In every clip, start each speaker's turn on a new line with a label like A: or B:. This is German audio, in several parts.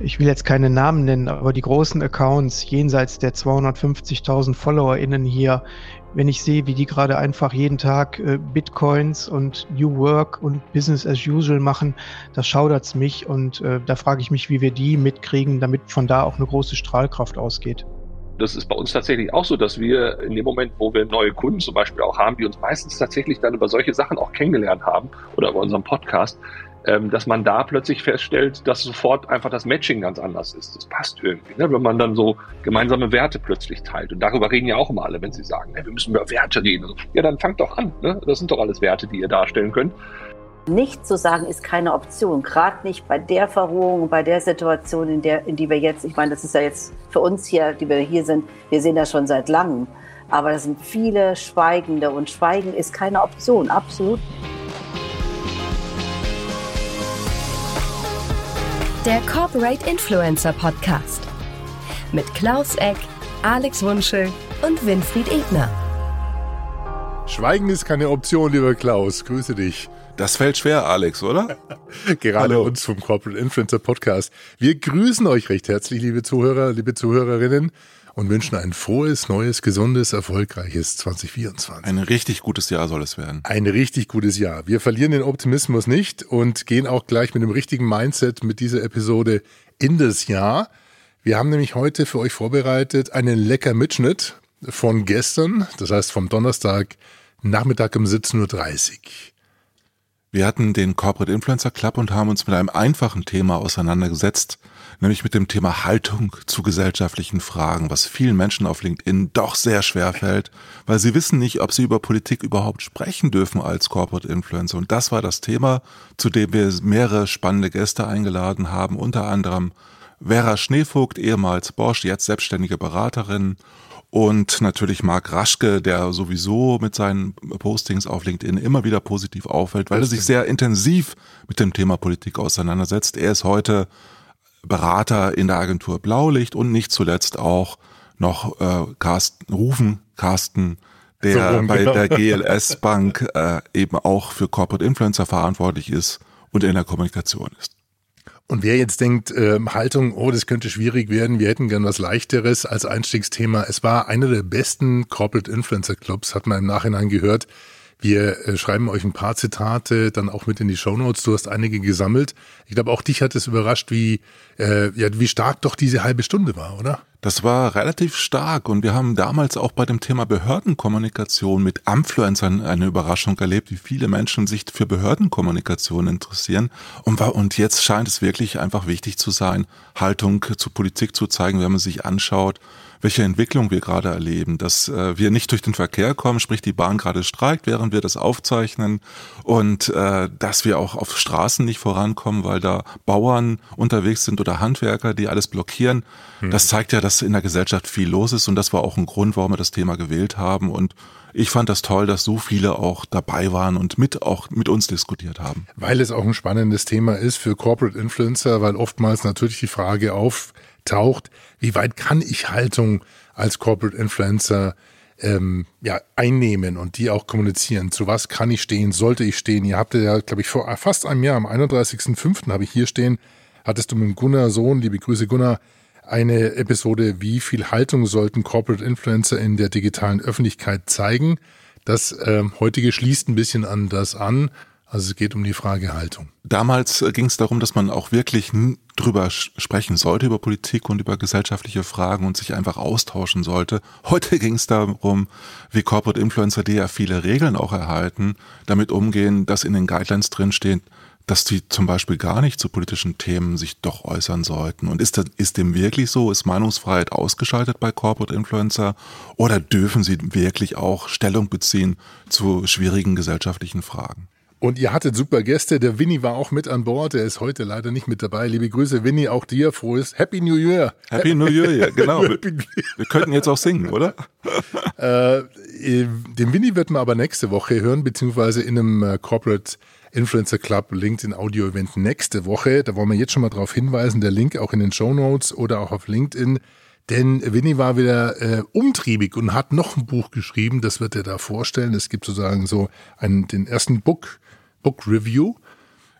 A: ich will jetzt keine Namen nennen, aber die großen Accounts jenseits der 250.000 FollowerInnen hier, wenn ich sehe, wie die gerade einfach jeden Tag äh, Bitcoins und New Work und Business as usual machen, das schaudert's mich und äh, da frage ich mich, wie wir die mitkriegen, damit von da auch eine große Strahlkraft ausgeht.
B: Das ist bei uns tatsächlich auch so, dass wir in dem Moment, wo wir neue Kunden zum Beispiel auch haben, die uns meistens tatsächlich dann über solche Sachen auch kennengelernt haben oder über unseren Podcast, ähm, dass man da plötzlich feststellt, dass sofort einfach das Matching ganz anders ist. Das passt irgendwie, ne? wenn man dann so gemeinsame Werte plötzlich teilt. Und darüber reden ja auch immer alle, wenn sie sagen, hey, wir müssen über Werte reden. Ja, dann fangt doch an. Ne? Das sind doch alles Werte, die ihr darstellen könnt.
C: Nicht zu sagen ist keine Option, gerade nicht bei der Verrohung, bei der Situation, in, der, in die wir jetzt, ich meine, das ist ja jetzt für uns hier, die wir hier sind, wir sehen das schon seit langem, aber das sind viele Schweigende und Schweigen ist keine Option, absolut nicht.
D: Der Corporate Influencer Podcast. Mit Klaus Eck, Alex Wunschel und Winfried Ebner.
E: Schweigen ist keine Option, lieber Klaus. Grüße dich.
F: Das fällt schwer, Alex, oder?
E: Gerade Hallo. uns vom Corporate Influencer Podcast. Wir grüßen euch recht herzlich, liebe Zuhörer, liebe Zuhörerinnen und wünschen ein frohes, neues, gesundes, erfolgreiches 2024.
F: Ein richtig gutes Jahr soll es werden.
E: Ein richtig gutes Jahr. Wir verlieren den Optimismus nicht und gehen auch gleich mit dem richtigen Mindset mit dieser Episode in das Jahr. Wir haben nämlich heute für euch vorbereitet einen lecker Mitschnitt von gestern, das heißt vom Donnerstag Nachmittag um 17.30 Uhr.
F: Wir hatten den Corporate Influencer Club und haben uns mit einem einfachen Thema auseinandergesetzt – nämlich mit dem Thema Haltung zu gesellschaftlichen Fragen, was vielen Menschen auf LinkedIn doch sehr schwer fällt, weil sie wissen nicht, ob sie über Politik überhaupt sprechen dürfen als Corporate Influencer. Und das war das Thema, zu dem wir mehrere spannende Gäste eingeladen haben, unter anderem Vera Schneevogt, ehemals Bosch, jetzt selbstständige Beraterin und natürlich Marc Raschke, der sowieso mit seinen Postings auf LinkedIn immer wieder positiv auffällt, weil er sich sehr intensiv mit dem Thema Politik auseinandersetzt. Er ist heute Berater in der Agentur Blaulicht und nicht zuletzt auch noch äh, Carsten Rufen, Carsten, der so rum, bei genau. der GLS Bank äh, eben auch für Corporate Influencer verantwortlich ist und in der Kommunikation ist.
E: Und wer jetzt denkt, äh, Haltung, oh, das könnte schwierig werden, wir hätten gern was leichteres als Einstiegsthema. Es war einer der besten Corporate Influencer Clubs, hat man im Nachhinein gehört. Wir äh, schreiben euch ein paar Zitate dann auch mit in die Show Notes. Du hast einige gesammelt. Ich glaube, auch dich hat es überrascht, wie, äh, ja, wie stark doch diese halbe Stunde war, oder?
F: Das war relativ stark und wir haben damals auch bei dem Thema Behördenkommunikation mit Influencern eine Überraschung erlebt, wie viele Menschen sich für Behördenkommunikation interessieren. Und, und jetzt scheint es wirklich einfach wichtig zu sein, Haltung zu Politik zu zeigen, wenn man sich anschaut, welche Entwicklung wir gerade erleben, dass äh, wir nicht durch den Verkehr kommen, sprich die Bahn gerade streikt, während wir das aufzeichnen und äh, dass wir auch auf Straßen nicht vorankommen, weil da Bauern unterwegs sind oder Handwerker, die alles blockieren. Mhm. Das zeigt ja, dass in der Gesellschaft viel los ist und das war auch ein Grund, warum wir das Thema gewählt haben und ich fand das toll, dass so viele auch dabei waren und mit auch mit uns diskutiert haben.
E: Weil es auch ein spannendes Thema ist für Corporate Influencer, weil oftmals natürlich die Frage auf taucht, wie weit kann ich Haltung als Corporate Influencer ähm, ja, einnehmen und die auch kommunizieren. Zu was kann ich stehen? Sollte ich stehen? Ihr habt ja, glaube ich, vor fast einem Jahr, am 31.05. habe ich hier stehen, hattest du mit Gunnar Sohn, liebe Grüße Gunnar, eine Episode, wie viel Haltung sollten Corporate Influencer in der digitalen Öffentlichkeit zeigen. Das ähm, heutige schließt ein bisschen an das an. Also es geht um die Frage Haltung.
F: Damals äh, ging es darum, dass man auch wirklich drüber sprechen sollte, über Politik und über gesellschaftliche Fragen und sich einfach austauschen sollte. Heute ging es darum, wie Corporate Influencer, die ja viele Regeln auch erhalten, damit umgehen, dass in den Guidelines drinsteht, dass die zum Beispiel gar nicht zu politischen Themen sich doch äußern sollten. Und ist, das, ist dem wirklich so? Ist Meinungsfreiheit ausgeschaltet bei Corporate Influencer? Oder dürfen sie wirklich auch Stellung beziehen zu schwierigen gesellschaftlichen Fragen?
E: Und ihr hattet super Gäste. Der Winnie war auch mit an Bord. Er ist heute leider nicht mit dabei. Liebe Grüße, Winnie, auch dir. Frohes Happy New Year.
F: Happy New Year, ja, genau. wir, wir könnten jetzt auch singen, oder?
E: äh, den Winnie wird man aber nächste Woche hören, beziehungsweise in einem äh, Corporate Influencer Club LinkedIn Audio Event nächste Woche. Da wollen wir jetzt schon mal darauf hinweisen. Der Link auch in den Show Notes oder auch auf LinkedIn. Denn Winnie war wieder äh, umtriebig und hat noch ein Buch geschrieben, das wird er da vorstellen. Es gibt sozusagen so einen, den ersten Book Book Review.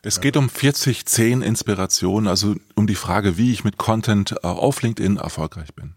F: Es geht um 40-10 Inspiration, also um die Frage, wie ich mit Content äh, auf LinkedIn erfolgreich bin.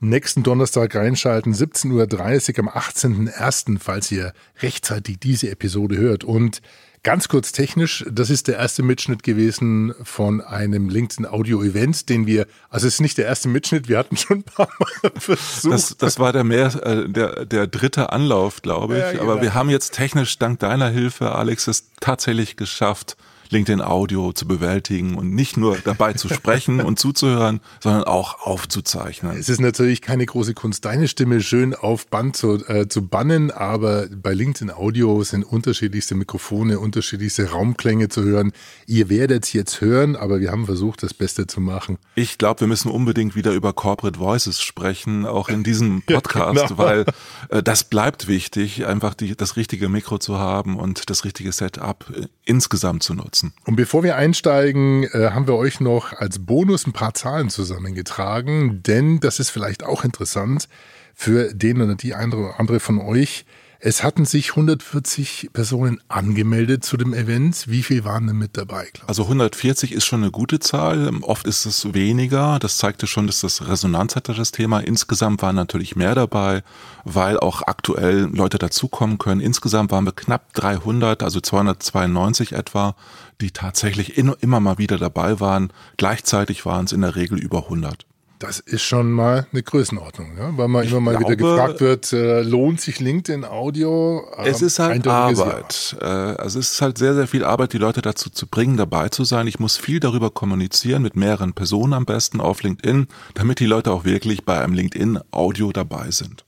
E: Nächsten Donnerstag reinschalten, 17.30 Uhr am 18.01., falls ihr rechtzeitig diese Episode hört. Und Ganz kurz technisch, das ist der erste Mitschnitt gewesen von einem LinkedIn Audio Event, den wir, also es ist nicht der erste Mitschnitt, wir hatten schon ein paar Mal
F: versucht. Das, das war der mehr, äh, der, der dritte Anlauf, glaube ich. Ja, genau. Aber wir haben jetzt technisch dank deiner Hilfe, Alex, es tatsächlich geschafft, LinkedIn Audio zu bewältigen und nicht nur dabei zu sprechen und zuzuhören, sondern auch aufzuzeichnen.
E: Es ist natürlich keine große Kunst, deine Stimme schön auf Band zu, äh, zu bannen, aber bei LinkedIn Audio sind unterschiedlichste Mikrofone, unterschiedlichste Raumklänge zu hören. Ihr werdet es jetzt hören, aber wir haben versucht, das Beste zu machen.
F: Ich glaube, wir müssen unbedingt wieder über Corporate Voices sprechen, auch in diesem Podcast, ja, genau. weil äh, das bleibt wichtig, einfach die, das richtige Mikro zu haben und das richtige Setup äh, insgesamt zu nutzen nutzen.
E: Und bevor wir einsteigen, äh, haben wir euch noch als Bonus ein paar Zahlen zusammengetragen, denn das ist vielleicht auch interessant für den oder die andere von euch, es hatten sich 140 Personen angemeldet zu dem Event. Wie viel waren denn mit dabei?
F: Also 140 ist schon eine gute Zahl. Oft ist es weniger. Das zeigte schon, dass das Resonanz hatte, das Thema. Insgesamt waren natürlich mehr dabei, weil auch aktuell Leute dazukommen können. Insgesamt waren wir knapp 300, also 292 etwa, die tatsächlich immer mal wieder dabei waren. Gleichzeitig waren es in der Regel über 100.
E: Das ist schon mal eine Größenordnung, ja? weil man ich immer mal glaube, wieder gefragt wird, äh, lohnt sich LinkedIn Audio?
F: Ähm, es ist halt Arbeit. Ja. Äh, also es ist halt sehr, sehr viel Arbeit, die Leute dazu zu bringen, dabei zu sein. Ich muss viel darüber kommunizieren, mit mehreren Personen am besten auf LinkedIn, damit die Leute auch wirklich bei einem LinkedIn Audio dabei sind.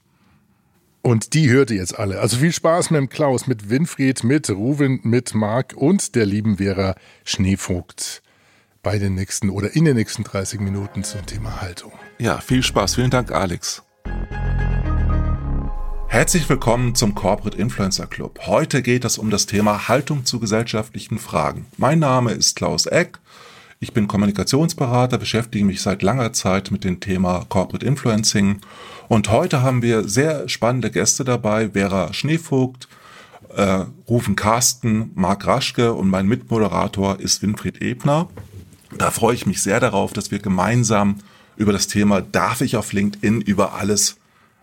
E: Und die hört ihr jetzt alle. Also viel Spaß mit dem Klaus, mit Winfried, mit Ruven, mit Marc und der lieben Vera Schneevogt bei den nächsten oder in den nächsten 30 Minuten zum Thema Haltung.
F: Ja, viel Spaß. Vielen Dank, Alex. Herzlich willkommen zum Corporate Influencer Club. Heute geht es um das Thema Haltung zu gesellschaftlichen Fragen. Mein Name ist Klaus Eck. Ich bin Kommunikationsberater, beschäftige mich seit langer Zeit mit dem Thema Corporate Influencing. Und heute haben wir sehr spannende Gäste dabei. Vera Schneevogt, äh, Rufen Carsten, Marc Raschke und mein Mitmoderator ist Winfried Ebner. Da freue ich mich sehr darauf, dass wir gemeinsam über das Thema, darf ich auf LinkedIn über alles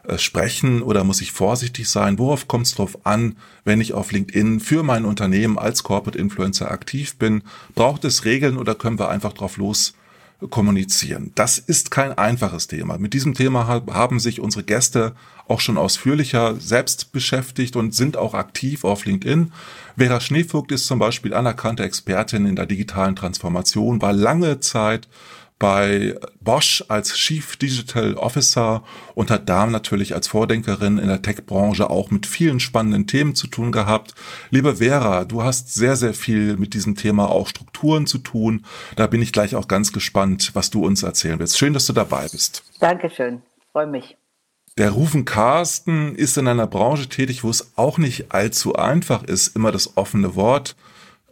F: äh, sprechen oder muss ich vorsichtig sein? Worauf kommt es drauf an, wenn ich auf LinkedIn für mein Unternehmen als Corporate Influencer aktiv bin? Braucht es Regeln oder können wir einfach drauf los kommunizieren. Das ist kein einfaches Thema. Mit diesem Thema haben sich unsere Gäste auch schon ausführlicher selbst beschäftigt und sind auch aktiv auf LinkedIn. Vera Schneevogt ist zum Beispiel anerkannte Expertin in der digitalen Transformation, war lange Zeit bei Bosch als Chief Digital Officer und hat da natürlich als Vordenkerin in der Tech-Branche auch mit vielen spannenden Themen zu tun gehabt. Liebe Vera, du hast sehr, sehr viel mit diesem Thema auch Strukturen zu tun. Da bin ich gleich auch ganz gespannt, was du uns erzählen willst. Schön, dass du dabei bist.
C: Dankeschön, freue mich.
F: Der Rufen Carsten ist in einer Branche tätig, wo es auch nicht allzu einfach ist, immer das offene Wort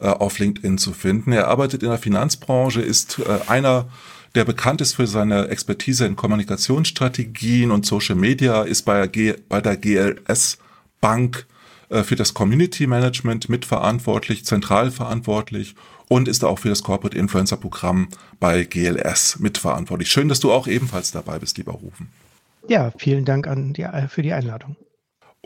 F: äh, auf LinkedIn zu finden. Er arbeitet in der Finanzbranche, ist äh, einer der bekannt ist für seine Expertise in Kommunikationsstrategien und Social Media, ist bei, G bei der GLS Bank äh, für das Community Management mitverantwortlich, zentral verantwortlich und ist auch für das Corporate Influencer Programm bei GLS mitverantwortlich. Schön, dass du auch ebenfalls dabei bist, lieber Rufen.
A: Ja, vielen Dank an die, für die Einladung.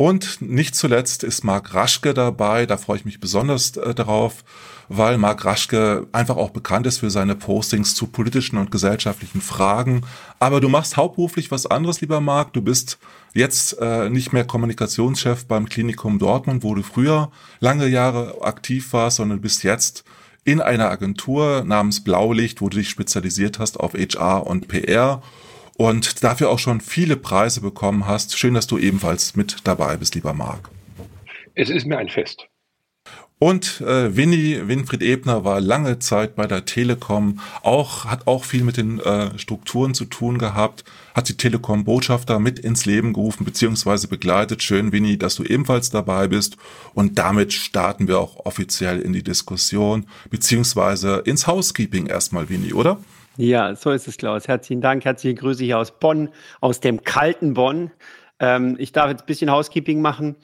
F: Und nicht zuletzt ist Marc Raschke dabei, da freue ich mich besonders äh, darauf, weil Marc Raschke einfach auch bekannt ist für seine Postings zu politischen und gesellschaftlichen Fragen. Aber du machst hauptberuflich was anderes, lieber Marc. Du bist jetzt äh, nicht mehr Kommunikationschef beim Klinikum Dortmund, wo du früher lange Jahre aktiv warst, sondern bist jetzt in einer Agentur namens Blaulicht, wo du dich spezialisiert hast auf HR und PR und dafür auch schon viele Preise bekommen hast. Schön, dass du ebenfalls mit dabei bist, lieber Marc.
B: Es ist mir ein Fest.
F: Und äh, Winnie, Winfried Ebner war lange Zeit bei der Telekom, auch, hat auch viel mit den äh, Strukturen zu tun gehabt, hat die Telekom-Botschafter mit ins Leben gerufen beziehungsweise begleitet. Schön, Winnie, dass du ebenfalls dabei bist. Und damit starten wir auch offiziell in die Diskussion beziehungsweise ins Housekeeping erstmal, Winnie, oder?
G: Ja, so ist es, Klaus. Herzlichen Dank. Herzliche Grüße hier aus Bonn, aus dem kalten Bonn. Ähm, ich darf jetzt ein bisschen Housekeeping machen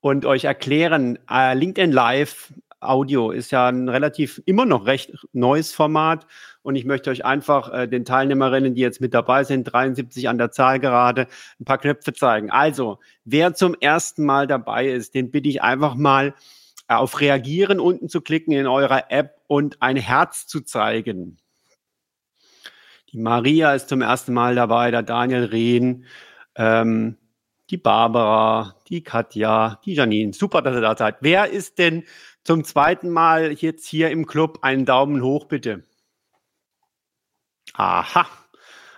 G: und euch erklären, äh, LinkedIn Live Audio ist ja ein relativ immer noch recht neues Format. Und ich möchte euch einfach äh, den Teilnehmerinnen, die jetzt mit dabei sind, 73 an der Zahl gerade, ein paar Knöpfe zeigen. Also, wer zum ersten Mal dabei ist, den bitte ich einfach mal äh, auf Reagieren unten zu klicken in eurer App und ein Herz zu zeigen. Die Maria ist zum ersten Mal dabei, der Daniel Rehn, ähm, die Barbara, die Katja, die Janine. Super, dass ihr da seid. Wer ist denn zum zweiten Mal jetzt hier im Club? Einen Daumen hoch, bitte. Aha,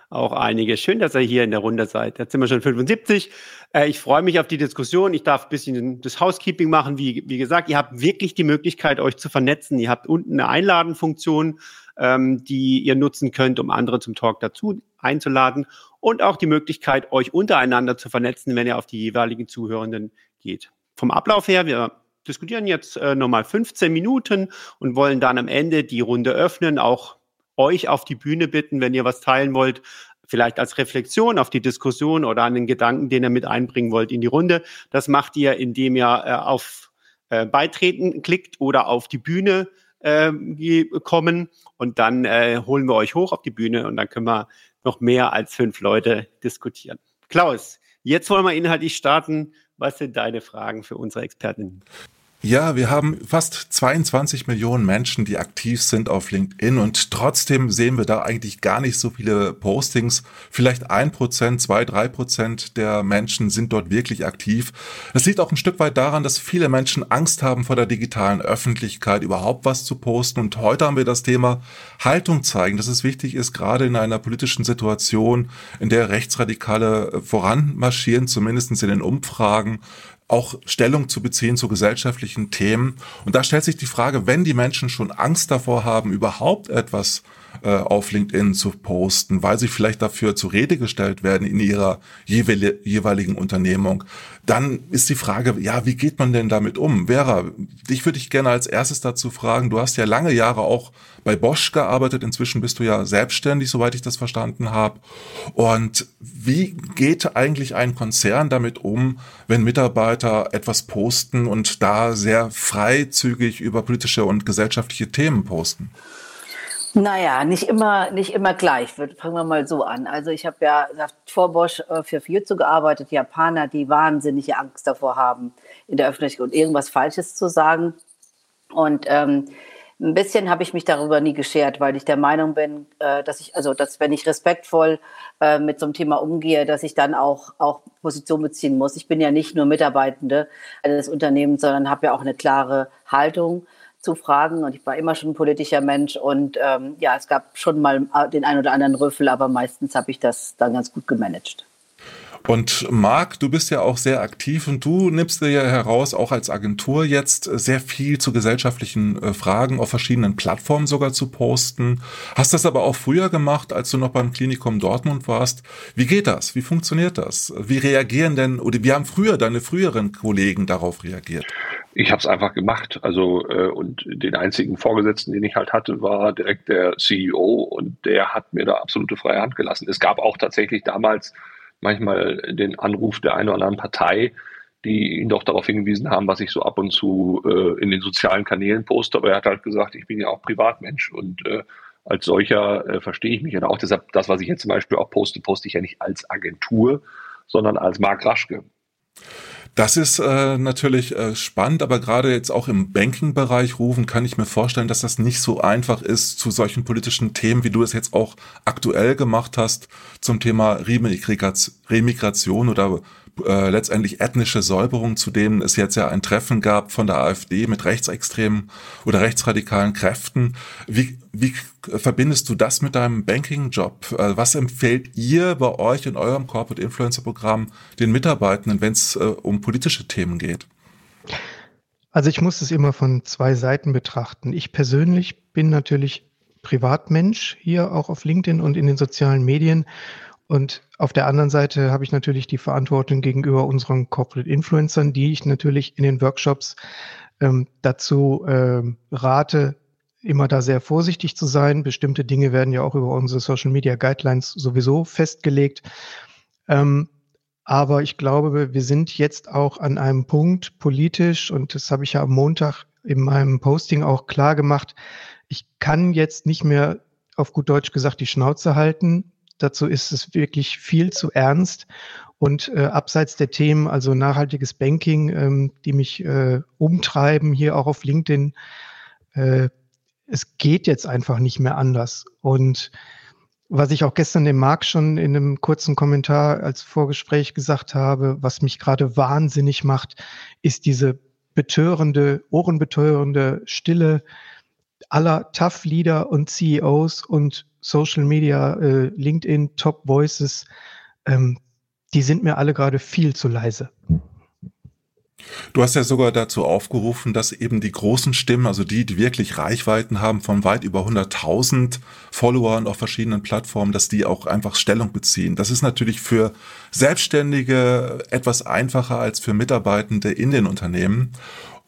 G: auch einige. Schön, dass ihr hier in der Runde seid. Jetzt sind wir schon 75. Äh, ich freue mich auf die Diskussion. Ich darf ein bisschen das Housekeeping machen. Wie, wie gesagt, ihr habt wirklich die Möglichkeit, euch zu vernetzen. Ihr habt unten eine Einladenfunktion, ähm, die ihr nutzen könnt, um andere zum Talk dazu einzuladen. Und auch die Möglichkeit, euch untereinander zu vernetzen, wenn ihr auf die jeweiligen Zuhörenden geht. Vom Ablauf her, wir diskutieren jetzt äh, nochmal 15 Minuten und wollen dann am Ende die Runde öffnen, auch euch auf die Bühne bitten, wenn ihr was teilen wollt, vielleicht als Reflexion auf die Diskussion oder an den Gedanken, den ihr mit einbringen wollt in die Runde. Das macht ihr, indem ihr äh, auf äh, Beitreten klickt oder auf die Bühne kommen und dann äh, holen wir euch hoch auf die Bühne und dann können wir noch mehr als fünf Leute diskutieren. Klaus, jetzt wollen wir inhaltlich starten. Was sind deine Fragen für unsere Expertinnen?
F: Ja, wir haben fast 22 Millionen Menschen, die aktiv sind auf LinkedIn und trotzdem sehen wir da eigentlich gar nicht so viele Postings. Vielleicht ein Prozent, zwei, drei Prozent der Menschen sind dort wirklich aktiv. Das liegt auch ein Stück weit daran, dass viele Menschen Angst haben vor der digitalen Öffentlichkeit, überhaupt was zu posten. Und heute haben wir das Thema Haltung zeigen, dass es wichtig ist, gerade in einer politischen Situation, in der Rechtsradikale voranmarschieren, zumindest in den Umfragen, auch Stellung zu beziehen zu gesellschaftlichen Themen. Und da stellt sich die Frage, wenn die Menschen schon Angst davor haben, überhaupt etwas äh, auf LinkedIn zu posten, weil sie vielleicht dafür zur Rede gestellt werden in ihrer jeweiligen Unternehmung, dann ist die Frage, ja, wie geht man denn damit um? Vera, dich würde ich gerne als erstes dazu fragen, du hast ja lange Jahre auch bei Bosch gearbeitet, inzwischen bist du ja selbstständig, soweit ich das verstanden habe. Und wie geht eigentlich ein Konzern damit um, wenn Mitarbeiter etwas posten und da sehr freizügig über politische und gesellschaftliche Themen posten?
C: Naja, nicht immer, nicht immer gleich. Fangen wir mal so an. Also ich habe ja vor Bosch äh, für Fujitsu gearbeitet, Japaner, die wahnsinnige Angst davor haben, in der Öffentlichkeit irgendwas Falsches zu sagen. Und ähm, ein bisschen habe ich mich darüber nie geschert, weil ich der Meinung bin, äh, dass ich, also dass wenn ich respektvoll äh, mit so einem Thema umgehe, dass ich dann auch, auch Position beziehen muss. Ich bin ja nicht nur Mitarbeitende eines Unternehmens, sondern habe ja auch eine klare Haltung zu fragen. Und ich war immer schon ein politischer Mensch. Und ähm, ja, es gab schon mal äh, den einen oder anderen Rüffel, aber meistens habe ich das dann ganz gut gemanagt.
F: Und Marc, du bist ja auch sehr aktiv und du nimmst dir ja heraus, auch als Agentur jetzt sehr viel zu gesellschaftlichen äh, Fragen auf verschiedenen Plattformen sogar zu posten. Hast das aber auch früher gemacht, als du noch beim Klinikum Dortmund warst. Wie geht das? Wie funktioniert das? Wie reagieren denn, oder wie haben früher deine früheren Kollegen darauf reagiert?
B: ich habe es einfach gemacht. Also äh, und den einzigen Vorgesetzten, den ich halt hatte, war direkt der CEO und der hat mir da absolute freie Hand gelassen. Es gab auch tatsächlich damals manchmal den Anruf der einen oder anderen Partei, die ihn doch darauf hingewiesen haben, was ich so ab und zu äh, in den sozialen Kanälen poste. Aber er hat halt gesagt, ich bin ja auch Privatmensch und äh, als solcher äh, verstehe ich mich. Und auch deshalb, das, was ich jetzt zum Beispiel auch poste, poste ich ja nicht als Agentur, sondern als Marc Raschke.
F: Das ist äh, natürlich äh, spannend, aber gerade jetzt auch im Banking-Bereich rufen, kann ich mir vorstellen, dass das nicht so einfach ist zu solchen politischen Themen, wie du es jetzt auch aktuell gemacht hast, zum Thema Remigration oder äh, letztendlich ethnische Säuberung, zu denen es jetzt ja ein Treffen gab von der AfD mit rechtsextremen oder rechtsradikalen Kräften. Wie, wie verbindest du das mit deinem Banking-Job? Äh, was empfehlt ihr bei euch in eurem Corporate Influencer-Programm den Mitarbeitenden, wenn es äh, um politische Themen geht?
A: Also ich muss es immer von zwei Seiten betrachten. Ich persönlich bin natürlich Privatmensch hier auch auf LinkedIn und in den sozialen Medien und auf der anderen Seite habe ich natürlich die Verantwortung gegenüber unseren Corporate Influencern, die ich natürlich in den Workshops ähm, dazu ähm, rate, immer da sehr vorsichtig zu sein. Bestimmte Dinge werden ja auch über unsere Social Media Guidelines sowieso festgelegt. Ähm, aber ich glaube, wir sind jetzt auch an einem Punkt politisch, und das habe ich ja am Montag in meinem Posting auch klar gemacht, ich kann jetzt nicht mehr auf gut Deutsch gesagt die Schnauze halten. Dazu ist es wirklich viel zu ernst. Und äh, abseits der Themen, also nachhaltiges Banking, ähm, die mich äh, umtreiben, hier auch auf LinkedIn, äh, es geht jetzt einfach nicht mehr anders. Und was ich auch gestern dem Marc schon in einem kurzen Kommentar als Vorgespräch gesagt habe, was mich gerade wahnsinnig macht, ist diese betörende, ohrenbetörende Stille aller Tough Leader und CEOs und Social Media, äh, LinkedIn, Top Voices, ähm, die sind mir alle gerade viel zu leise.
F: Du hast ja sogar dazu aufgerufen, dass eben die großen Stimmen, also die, die wirklich Reichweiten haben von weit über 100.000 Followern auf verschiedenen Plattformen, dass die auch einfach Stellung beziehen. Das ist natürlich für Selbstständige etwas einfacher als für Mitarbeitende in den Unternehmen.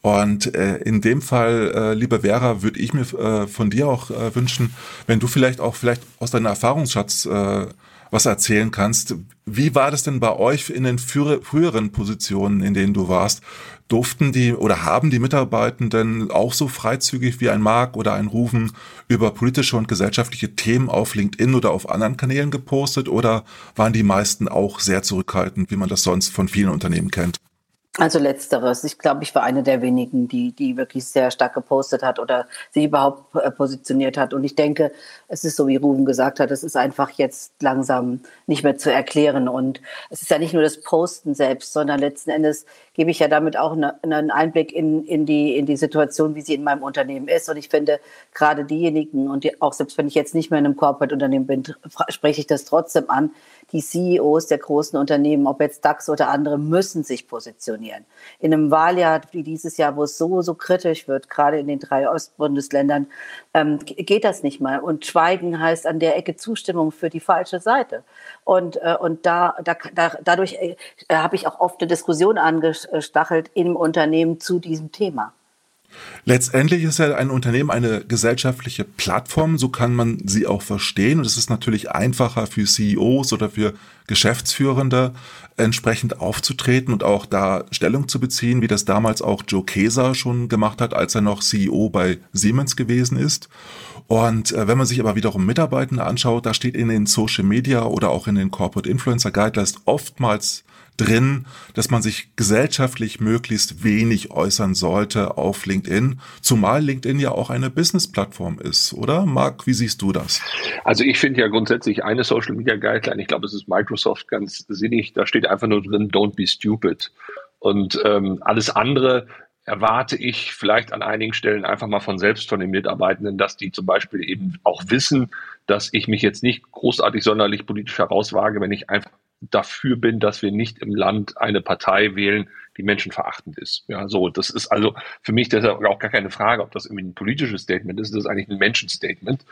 F: Und äh, in dem Fall, äh, liebe Vera, würde ich mir äh, von dir auch äh, wünschen, wenn du vielleicht auch vielleicht aus deinem Erfahrungsschatz äh, was erzählen kannst. Wie war das denn bei euch in den früheren Positionen, in denen du warst? Durften die oder haben die Mitarbeitenden auch so freizügig wie ein Mark oder ein Rufen über politische und gesellschaftliche Themen auf LinkedIn oder auf anderen Kanälen gepostet oder waren die meisten auch sehr zurückhaltend, wie man das sonst von vielen Unternehmen kennt?
C: Also letzteres. Ich glaube, ich war eine der wenigen, die, die wirklich sehr stark gepostet hat oder sich überhaupt äh, positioniert hat. Und ich denke, es ist so, wie Ruben gesagt hat, es ist einfach jetzt langsam nicht mehr zu erklären. Und es ist ja nicht nur das Posten selbst, sondern letzten Endes gebe ich ja damit auch eine, einen Einblick in, in, die, in die Situation, wie sie in meinem Unternehmen ist. Und ich finde, gerade diejenigen, und die, auch selbst wenn ich jetzt nicht mehr in einem Corporate-Unternehmen bin, spreche ich das trotzdem an, die CEOs der großen Unternehmen, ob jetzt DAX oder andere, müssen sich positionieren. In einem Wahljahr wie dieses Jahr, wo es so, so kritisch wird, gerade in den drei Ostbundesländern, ähm, geht das nicht mal. Und Schweigen heißt an der Ecke Zustimmung für die falsche Seite. Und, äh, und da, da, da, dadurch äh, habe ich auch oft eine Diskussion angestachelt im Unternehmen zu diesem Thema.
F: Letztendlich ist ja ein Unternehmen eine gesellschaftliche Plattform, so kann man sie auch verstehen. Und es ist natürlich einfacher für CEOs oder für Geschäftsführende entsprechend aufzutreten und auch da Stellung zu beziehen, wie das damals auch Joe Keser schon gemacht hat, als er noch CEO bei Siemens gewesen ist. Und äh, wenn man sich aber wiederum Mitarbeitende anschaut, da steht in den Social Media oder auch in den Corporate Influencer Guidelines oftmals drin, dass man sich gesellschaftlich möglichst wenig äußern sollte auf LinkedIn, zumal LinkedIn ja auch eine Business-Plattform ist, oder? Marc, wie siehst du das?
B: Also ich finde ja grundsätzlich eine Social Media Guideline, ich glaube, es ist Microsoft ganz sinnig, da steht einfach nur drin, don't be stupid. Und ähm, alles andere erwarte ich vielleicht an einigen Stellen einfach mal von selbst von den Mitarbeitenden, dass die zum Beispiel eben auch wissen, dass ich mich jetzt nicht großartig sonderlich politisch herauswage, wenn ich einfach dafür bin, dass wir nicht im Land eine Partei wählen, die menschenverachtend ist. Ja, so, das ist also für mich deshalb auch gar keine Frage, ob das irgendwie ein politisches Statement ist, das ist eigentlich ein Menschenstatement.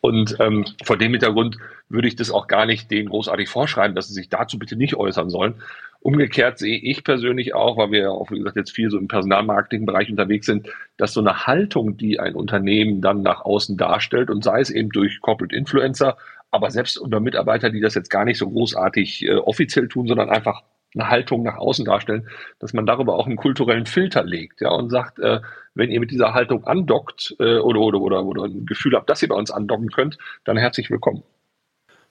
B: Und ähm, vor dem Hintergrund würde ich das auch gar nicht denen großartig vorschreiben, dass sie sich dazu bitte nicht äußern sollen. Umgekehrt sehe ich persönlich auch, weil wir auch, wie gesagt, jetzt viel so im Personalmarketingbereich unterwegs sind, dass so eine Haltung, die ein Unternehmen dann nach außen darstellt und sei es eben durch Corporate Influencer, aber selbst unter Mitarbeiter, die das jetzt gar nicht so großartig äh, offiziell tun, sondern einfach eine Haltung nach außen darstellen, dass man darüber auch einen kulturellen Filter legt, ja, und sagt, äh, wenn ihr mit dieser Haltung andockt äh, oder, oder, oder, oder ein Gefühl habt, dass ihr bei uns andocken könnt, dann herzlich willkommen.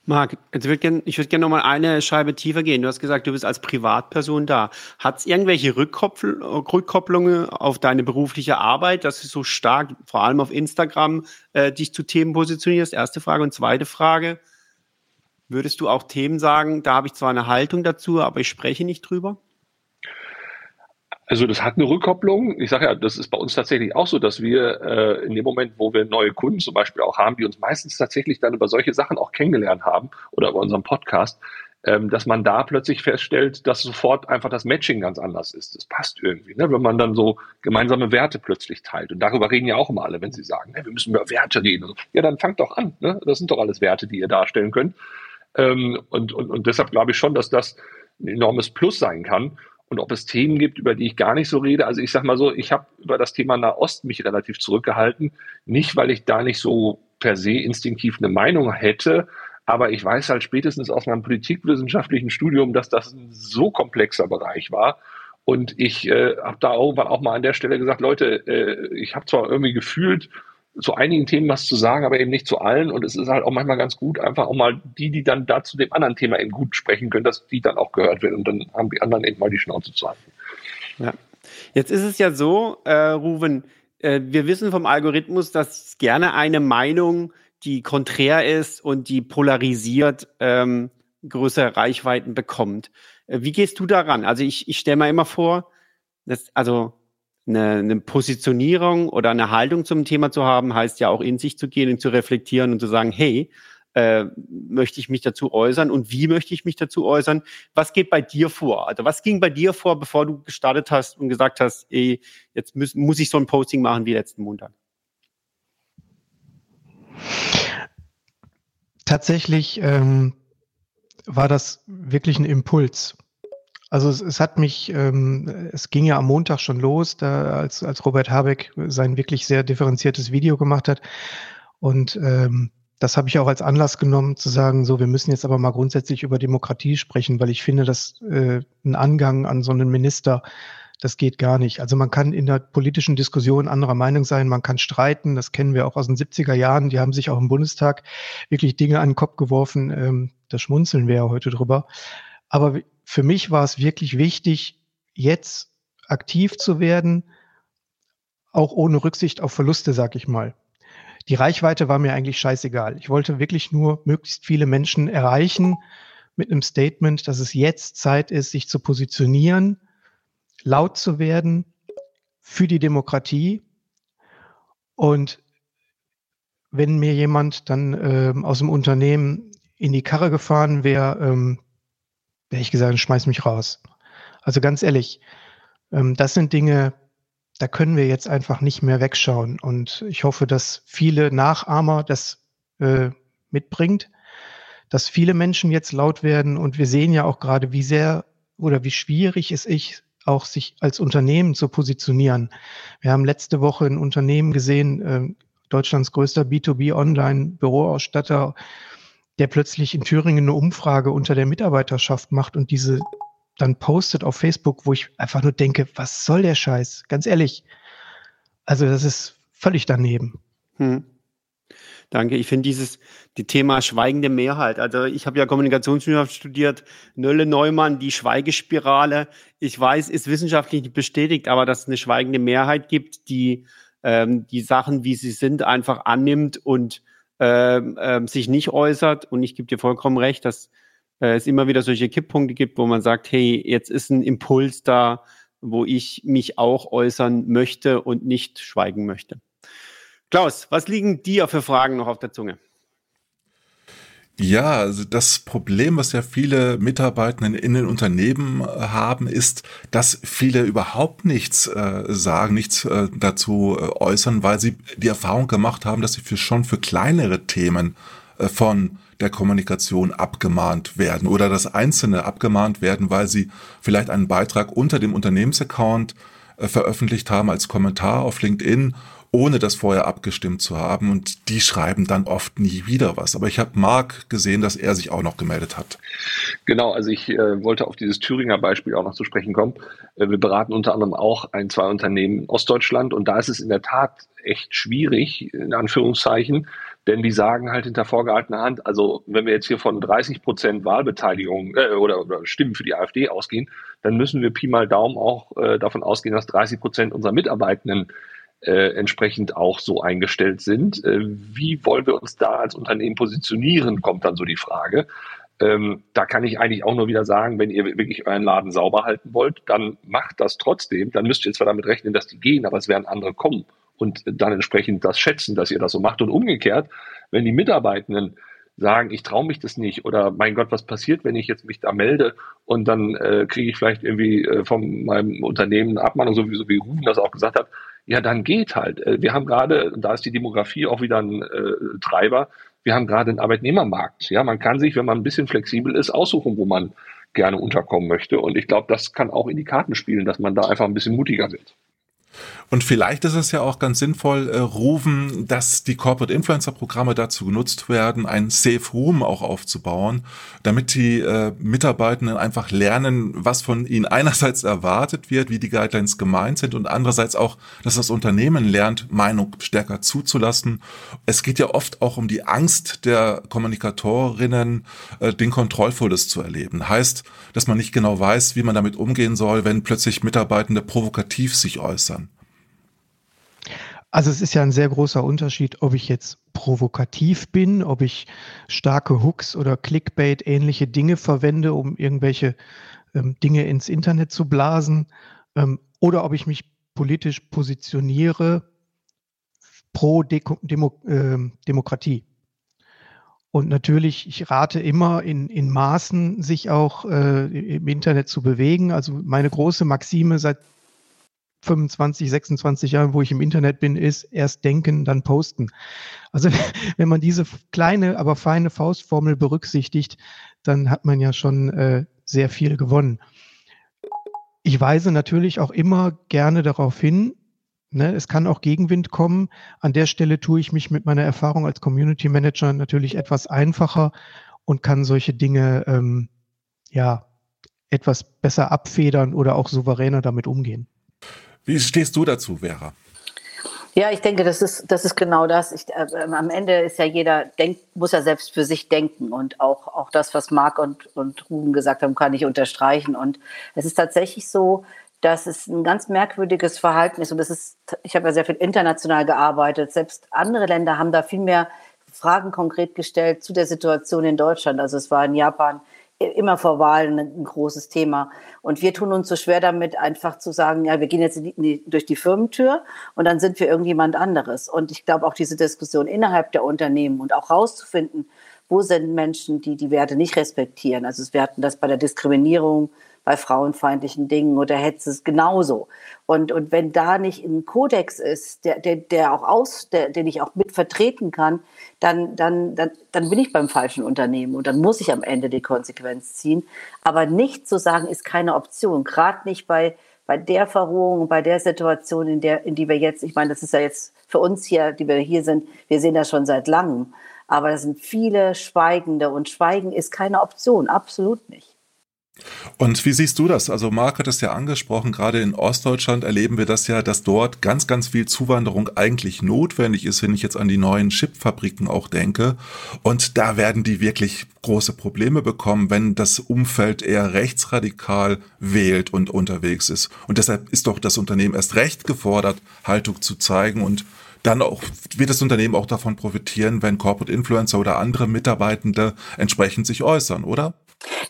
G: Marc, ich würde gerne würd noch mal eine Scheibe tiefer gehen. Du hast gesagt, du bist als Privatperson da. Hat es irgendwelche Rückkoppl Rückkopplungen auf deine berufliche Arbeit, dass du so stark, vor allem auf Instagram, äh, dich zu Themen positionierst? Erste Frage. Und zweite Frage, würdest du auch Themen sagen, da habe ich zwar eine Haltung dazu, aber ich spreche nicht drüber?
B: Also das hat eine Rückkopplung. Ich sage ja, das ist bei uns tatsächlich auch so, dass wir äh, in dem Moment, wo wir neue Kunden zum Beispiel auch haben, die uns meistens tatsächlich dann über solche Sachen auch kennengelernt haben oder über unseren Podcast, ähm, dass man da plötzlich feststellt, dass sofort einfach das Matching ganz anders ist. Das passt irgendwie, ne? wenn man dann so gemeinsame Werte plötzlich teilt. Und darüber reden ja auch immer alle, wenn sie sagen, ne, wir müssen über Werte reden. Ja, dann fangt doch an. Ne? Das sind doch alles Werte, die ihr darstellen könnt. Ähm, und, und, und deshalb glaube ich schon, dass das ein enormes Plus sein kann und ob es Themen gibt, über die ich gar nicht so rede. Also ich sage mal so, ich habe über das Thema Nahost mich relativ zurückgehalten, nicht weil ich da nicht so per se instinktiv eine Meinung hätte, aber ich weiß halt spätestens aus meinem politikwissenschaftlichen Studium, dass das ein so komplexer Bereich war Und ich äh, habe da irgendwann auch mal an der Stelle gesagt, Leute, äh, ich habe zwar irgendwie gefühlt zu einigen Themen was zu sagen, aber eben nicht zu allen. Und es ist halt auch manchmal ganz gut, einfach auch mal die, die dann da zu dem anderen Thema eben gut sprechen können, dass die dann auch gehört werden. Und dann haben die anderen eben mal die Schnauze zu halten.
G: Ja. Jetzt ist es ja so, äh, Ruven, äh, wir wissen vom Algorithmus, dass gerne eine Meinung, die konträr ist und die polarisiert, ähm, größere Reichweiten bekommt. Äh, wie gehst du daran? Also ich, ich stelle mir immer vor, dass, also eine, eine Positionierung oder eine Haltung zum Thema zu haben, heißt ja auch in sich zu gehen und zu reflektieren und zu sagen, hey, äh, möchte ich mich dazu äußern und wie möchte ich mich dazu äußern? Was geht bei dir vor? Also was ging bei dir vor, bevor du gestartet hast und gesagt hast, ey, jetzt muss, muss ich so ein Posting machen wie letzten Montag?
A: Tatsächlich ähm, war das wirklich ein Impuls. Also es, es hat mich, ähm, es ging ja am Montag schon los, da, als, als Robert Habeck sein wirklich sehr differenziertes Video gemacht hat. Und ähm, das habe ich auch als Anlass genommen, zu sagen, so, wir müssen jetzt aber mal grundsätzlich über Demokratie sprechen, weil ich finde, dass äh, ein Angang an so einen Minister, das geht gar nicht. Also man kann in der politischen Diskussion anderer Meinung sein, man kann streiten, das kennen wir auch aus den 70er Jahren, die haben sich auch im Bundestag wirklich Dinge an den Kopf geworfen, ähm, da schmunzeln wir ja heute drüber. Aber für mich war es wirklich wichtig, jetzt aktiv zu werden, auch ohne Rücksicht auf Verluste, sag ich mal. Die Reichweite war mir eigentlich scheißegal. Ich wollte wirklich nur möglichst viele Menschen erreichen mit einem Statement, dass es jetzt Zeit ist, sich zu positionieren, laut zu werden für die Demokratie. Und wenn mir jemand dann ähm, aus dem Unternehmen in die Karre gefahren wäre, ähm, wäre ich gesagt, schmeiß mich raus. Also ganz ehrlich, ähm, das sind Dinge, da können wir jetzt einfach nicht mehr wegschauen. Und ich hoffe, dass viele Nachahmer das äh, mitbringt, dass viele Menschen jetzt laut werden. Und wir sehen ja auch gerade, wie sehr oder wie schwierig es ist, auch sich als Unternehmen zu positionieren. Wir haben letzte Woche ein Unternehmen gesehen, äh, Deutschlands größter B2B Online-Büroausstatter, der plötzlich in Thüringen eine Umfrage unter der Mitarbeiterschaft macht und diese dann postet auf Facebook, wo ich einfach nur denke, was soll der Scheiß? Ganz ehrlich. Also das ist völlig daneben. Hm.
G: Danke. Ich finde dieses die Thema schweigende Mehrheit. Also ich habe ja Kommunikationswissenschaft studiert, Nölle Neumann, die Schweigespirale. Ich weiß, ist wissenschaftlich nicht bestätigt, aber dass es eine schweigende Mehrheit gibt, die ähm, die Sachen, wie sie sind, einfach annimmt und sich nicht äußert. Und ich gebe dir vollkommen recht, dass äh, es immer wieder solche Kipppunkte gibt, wo man sagt, hey, jetzt ist ein Impuls da, wo ich mich auch äußern möchte und nicht schweigen möchte. Klaus, was liegen dir für Fragen noch auf der Zunge?
F: Ja, also das Problem, was ja viele Mitarbeitenden in den Unternehmen äh, haben, ist, dass viele überhaupt nichts äh, sagen, nichts äh, dazu äh, äußern, weil sie die Erfahrung gemacht haben, dass sie für schon für kleinere Themen äh, von der Kommunikation abgemahnt werden oder dass Einzelne abgemahnt werden, weil sie vielleicht einen Beitrag unter dem Unternehmensaccount veröffentlicht haben als Kommentar auf LinkedIn ohne das vorher abgestimmt zu haben. Und die schreiben dann oft nie wieder was. Aber ich habe Marc gesehen, dass er sich auch noch gemeldet hat.
B: Genau, also ich äh, wollte auf dieses Thüringer Beispiel auch noch zu sprechen kommen. Äh, wir beraten unter anderem auch ein, zwei Unternehmen aus Deutschland und da ist es in der Tat echt schwierig, in Anführungszeichen, denn die sagen halt hinter vorgehaltener Hand, also wenn wir jetzt hier von 30 Prozent Wahlbeteiligung äh, oder, oder Stimmen für die AfD ausgehen, dann müssen wir Pi mal Daumen auch äh, davon ausgehen, dass 30 Prozent unserer Mitarbeitenden äh, entsprechend auch so eingestellt sind. Äh, wie wollen wir uns da als Unternehmen positionieren, kommt dann so die Frage. Ähm, da kann ich eigentlich auch nur wieder sagen, wenn ihr wirklich euren Laden sauber halten wollt, dann macht das trotzdem. Dann müsst ihr zwar damit rechnen, dass die gehen, aber es werden andere kommen und dann entsprechend das schätzen, dass ihr das so macht. Und umgekehrt, wenn die Mitarbeitenden sagen, ich traue mich das nicht oder mein Gott, was passiert, wenn ich jetzt mich da melde und dann äh, kriege ich vielleicht irgendwie äh, von meinem Unternehmen eine Abmahnung, so wie, so wie Ruben das auch gesagt hat, ja, dann geht halt. Äh, wir haben gerade, da ist die Demografie auch wieder ein äh, Treiber, wir haben gerade einen Arbeitnehmermarkt. Ja, man kann sich, wenn man ein bisschen flexibel ist, aussuchen, wo man gerne unterkommen möchte. Und ich glaube, das kann auch in die Karten spielen, dass man da einfach ein bisschen mutiger wird.
F: Und vielleicht ist es ja auch ganz sinnvoll, äh, rufen, dass die Corporate Influencer Programme dazu genutzt werden, ein Safe Room auch aufzubauen, damit die äh, Mitarbeitenden einfach lernen, was von ihnen einerseits erwartet wird, wie die Guidelines gemeint sind und andererseits auch, dass das Unternehmen lernt, Meinung stärker zuzulassen. Es geht ja oft auch um die Angst der Kommunikatorinnen, äh, den Kontrollvolles zu erleben. Heißt, dass man nicht genau weiß, wie man damit umgehen soll, wenn plötzlich Mitarbeitende provokativ sich äußern.
A: Also es ist ja ein sehr großer Unterschied, ob ich jetzt provokativ bin, ob ich starke Hooks oder Clickbait ähnliche Dinge verwende, um irgendwelche ähm, Dinge ins Internet zu blasen, ähm, oder ob ich mich politisch positioniere pro Deko Demo äh, Demokratie. Und natürlich, ich rate immer in, in Maßen, sich auch äh, im Internet zu bewegen. Also meine große Maxime seit 25, 26 Jahren, wo ich im Internet bin, ist erst denken, dann posten. Also wenn man diese kleine, aber feine Faustformel berücksichtigt, dann hat man ja schon äh, sehr viel gewonnen. Ich weise natürlich auch immer gerne darauf hin, ne, es kann auch Gegenwind kommen. An der Stelle tue ich mich mit meiner Erfahrung als Community Manager natürlich etwas einfacher und kann solche Dinge ähm, ja etwas besser abfedern oder auch souveräner damit umgehen.
F: Wie stehst du dazu, Vera?
C: Ja, ich denke, das ist, das ist genau das. Ich, äh, am Ende ist ja jeder, denk, muss ja selbst für sich denken. Und auch, auch das, was Marc und, und Ruben gesagt haben, kann ich unterstreichen. Und es ist tatsächlich so, dass es ein ganz merkwürdiges Verhalten ist. Und das ist, ich habe ja sehr viel international gearbeitet. Selbst andere Länder haben da viel mehr Fragen konkret gestellt zu der Situation in Deutschland. Also es war in Japan immer vor Wahlen ein großes Thema. Und wir tun uns so schwer damit, einfach zu sagen, ja, wir gehen jetzt die, durch die Firmentür und dann sind wir irgendjemand anderes. Und ich glaube auch diese Diskussion innerhalb der Unternehmen und auch rauszufinden, wo sind Menschen, die die Werte nicht respektieren. Also wir hatten das bei der Diskriminierung bei frauenfeindlichen Dingen oder Hetze ist genauso. Und, und wenn da nicht ein Kodex ist, der, der, der auch aus, der, den ich auch mit vertreten kann, dann, dann, dann, dann bin ich beim falschen Unternehmen und dann muss ich am Ende die Konsequenz ziehen. Aber nicht zu sagen, ist keine Option. Gerade nicht bei, bei der Verrohung, bei der Situation, in der, in die wir jetzt, ich meine, das ist ja jetzt für uns hier, die wir hier sind, wir sehen das schon seit langem. Aber das sind viele Schweigende und Schweigen ist keine Option, absolut nicht.
F: Und wie siehst du das? Also Marc hat es ja angesprochen, gerade in Ostdeutschland erleben wir das ja, dass dort ganz, ganz viel Zuwanderung eigentlich notwendig ist, wenn ich jetzt an die neuen Chipfabriken auch denke. Und da werden die wirklich große Probleme bekommen, wenn das Umfeld eher rechtsradikal wählt und unterwegs ist. Und deshalb ist doch das Unternehmen erst recht gefordert, Haltung zu zeigen und dann auch, wird das Unternehmen auch davon profitieren, wenn Corporate Influencer oder andere Mitarbeitende entsprechend sich äußern, oder?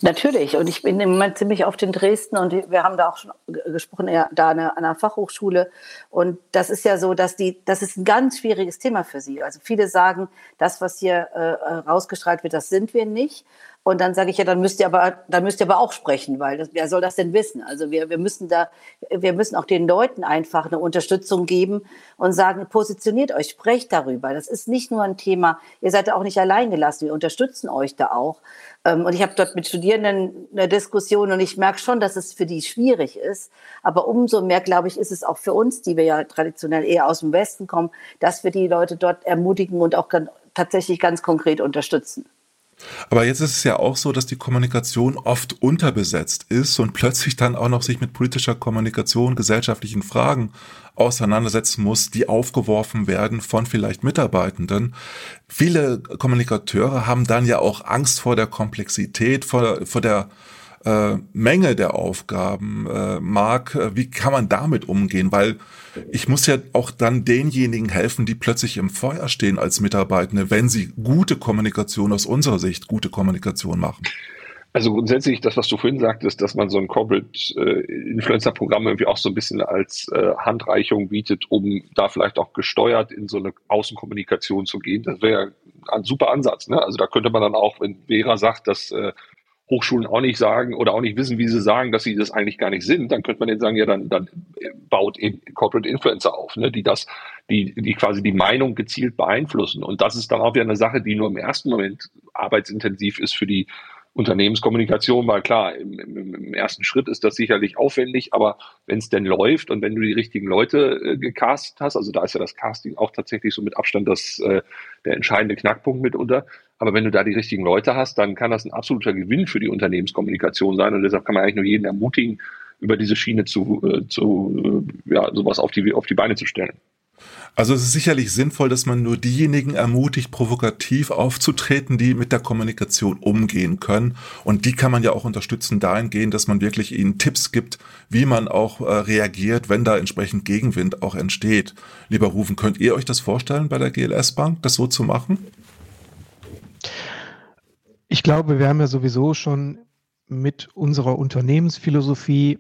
C: Natürlich. Und ich bin im Moment ziemlich oft in Dresden und wir haben da auch schon gesprochen, ja, da an einer Fachhochschule. Und das ist ja so, dass die, das ist ein ganz schwieriges Thema für sie. Also viele sagen, das, was hier äh, rausgestrahlt wird, das sind wir nicht. Und dann sage ich ja, dann müsst ihr aber, dann müsst ihr aber auch sprechen, weil das, wer soll das denn wissen? Also wir, wir müssen da, wir müssen auch den Leuten einfach eine Unterstützung geben und sagen, positioniert euch, sprecht darüber. Das ist nicht nur ein Thema, ihr seid auch nicht allein gelassen, wir unterstützen euch da auch. Ähm, und ich habe dort mit Studierenden eine Diskussion und ich merke schon, dass es für die schwierig ist. Aber umso mehr, glaube ich, ist es auch für uns, die wir ja traditionell eher aus dem Westen kommen, dass wir die Leute dort ermutigen und auch tatsächlich ganz konkret unterstützen.
F: Aber jetzt ist es ja auch so, dass die Kommunikation oft unterbesetzt ist und plötzlich dann auch noch sich mit politischer Kommunikation, gesellschaftlichen Fragen auseinandersetzen muss, die aufgeworfen werden von vielleicht Mitarbeitenden. Viele Kommunikateure haben dann ja auch Angst vor der Komplexität, vor, vor der äh, Menge der Aufgaben. Äh, Marc, äh, wie kann man damit umgehen? Weil ich muss ja auch dann denjenigen helfen, die plötzlich im Feuer stehen als Mitarbeitende, wenn sie gute Kommunikation aus unserer Sicht, gute Kommunikation machen.
B: Also grundsätzlich, das, was du vorhin sagtest, dass man so ein Corporate äh, irgendwie auch so ein bisschen als äh, Handreichung bietet, um da vielleicht auch gesteuert in so eine Außenkommunikation zu gehen, das wäre ein super Ansatz. Ne? Also da könnte man dann auch, wenn Vera sagt, dass äh, Hochschulen auch nicht sagen oder auch nicht wissen, wie sie sagen, dass sie das eigentlich gar nicht sind, dann könnte man denen sagen, ja, dann, dann baut eben Corporate Influencer auf, ne, die das, die, die quasi die Meinung gezielt beeinflussen. Und das ist dann auch wieder eine Sache, die nur im ersten Moment arbeitsintensiv ist für die Unternehmenskommunikation, weil klar, im, im, im, ersten Schritt ist das sicherlich aufwendig, aber wenn es denn läuft und wenn du die richtigen Leute äh, gecastet hast, also da ist ja das Casting auch tatsächlich so mit Abstand das, äh, der entscheidende Knackpunkt mitunter, aber wenn du da die richtigen Leute hast, dann kann das ein absoluter Gewinn für die Unternehmenskommunikation sein und deshalb kann man eigentlich nur jeden ermutigen, über diese Schiene zu, äh, zu äh, ja, sowas auf die, auf die Beine zu stellen.
F: Also es ist sicherlich sinnvoll, dass man nur diejenigen ermutigt, provokativ aufzutreten, die mit der Kommunikation umgehen können. Und die kann man ja auch unterstützen dahingehend, dass man wirklich ihnen Tipps gibt, wie man auch äh, reagiert, wenn da entsprechend Gegenwind auch entsteht. Lieber Rufen, könnt ihr euch das vorstellen bei der GLS Bank, das so zu machen?
A: Ich glaube, wir haben ja sowieso schon mit unserer Unternehmensphilosophie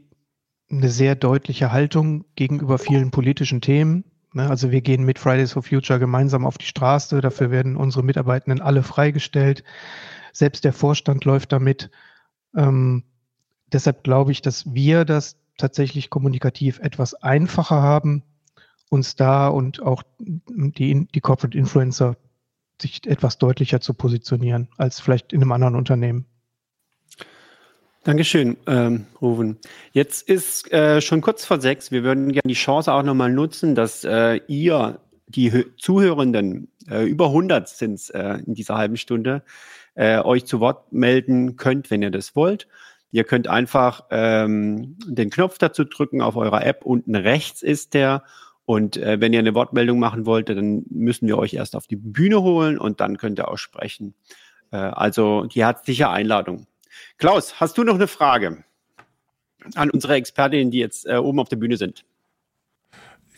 A: eine sehr deutliche Haltung gegenüber vielen politischen Themen. Ne, also wir gehen mit Fridays for Future gemeinsam auf die Straße. Dafür werden unsere Mitarbeitenden alle freigestellt. Selbst der Vorstand läuft damit. Ähm, deshalb glaube ich, dass wir das tatsächlich kommunikativ etwas einfacher haben, uns da und auch die, die Corporate Influencer sich etwas deutlicher zu positionieren als vielleicht in einem anderen Unternehmen.
G: Dankeschön, ähm, Ruven. Jetzt ist äh, schon kurz vor sechs. Wir würden gerne die Chance auch nochmal nutzen, dass äh, ihr, die Hö Zuhörenden, äh, über 100 sind äh, in dieser halben Stunde, äh, euch zu Wort melden könnt, wenn ihr das wollt. Ihr könnt einfach ähm, den Knopf dazu drücken auf eurer App. Unten rechts ist der. Und äh, wenn ihr eine Wortmeldung machen wollt, dann müssen wir euch erst auf die Bühne holen und dann könnt ihr auch sprechen. Äh, also die herzliche Einladung. Klaus, hast du noch eine Frage an unsere Expertinnen, die jetzt äh, oben auf der Bühne sind?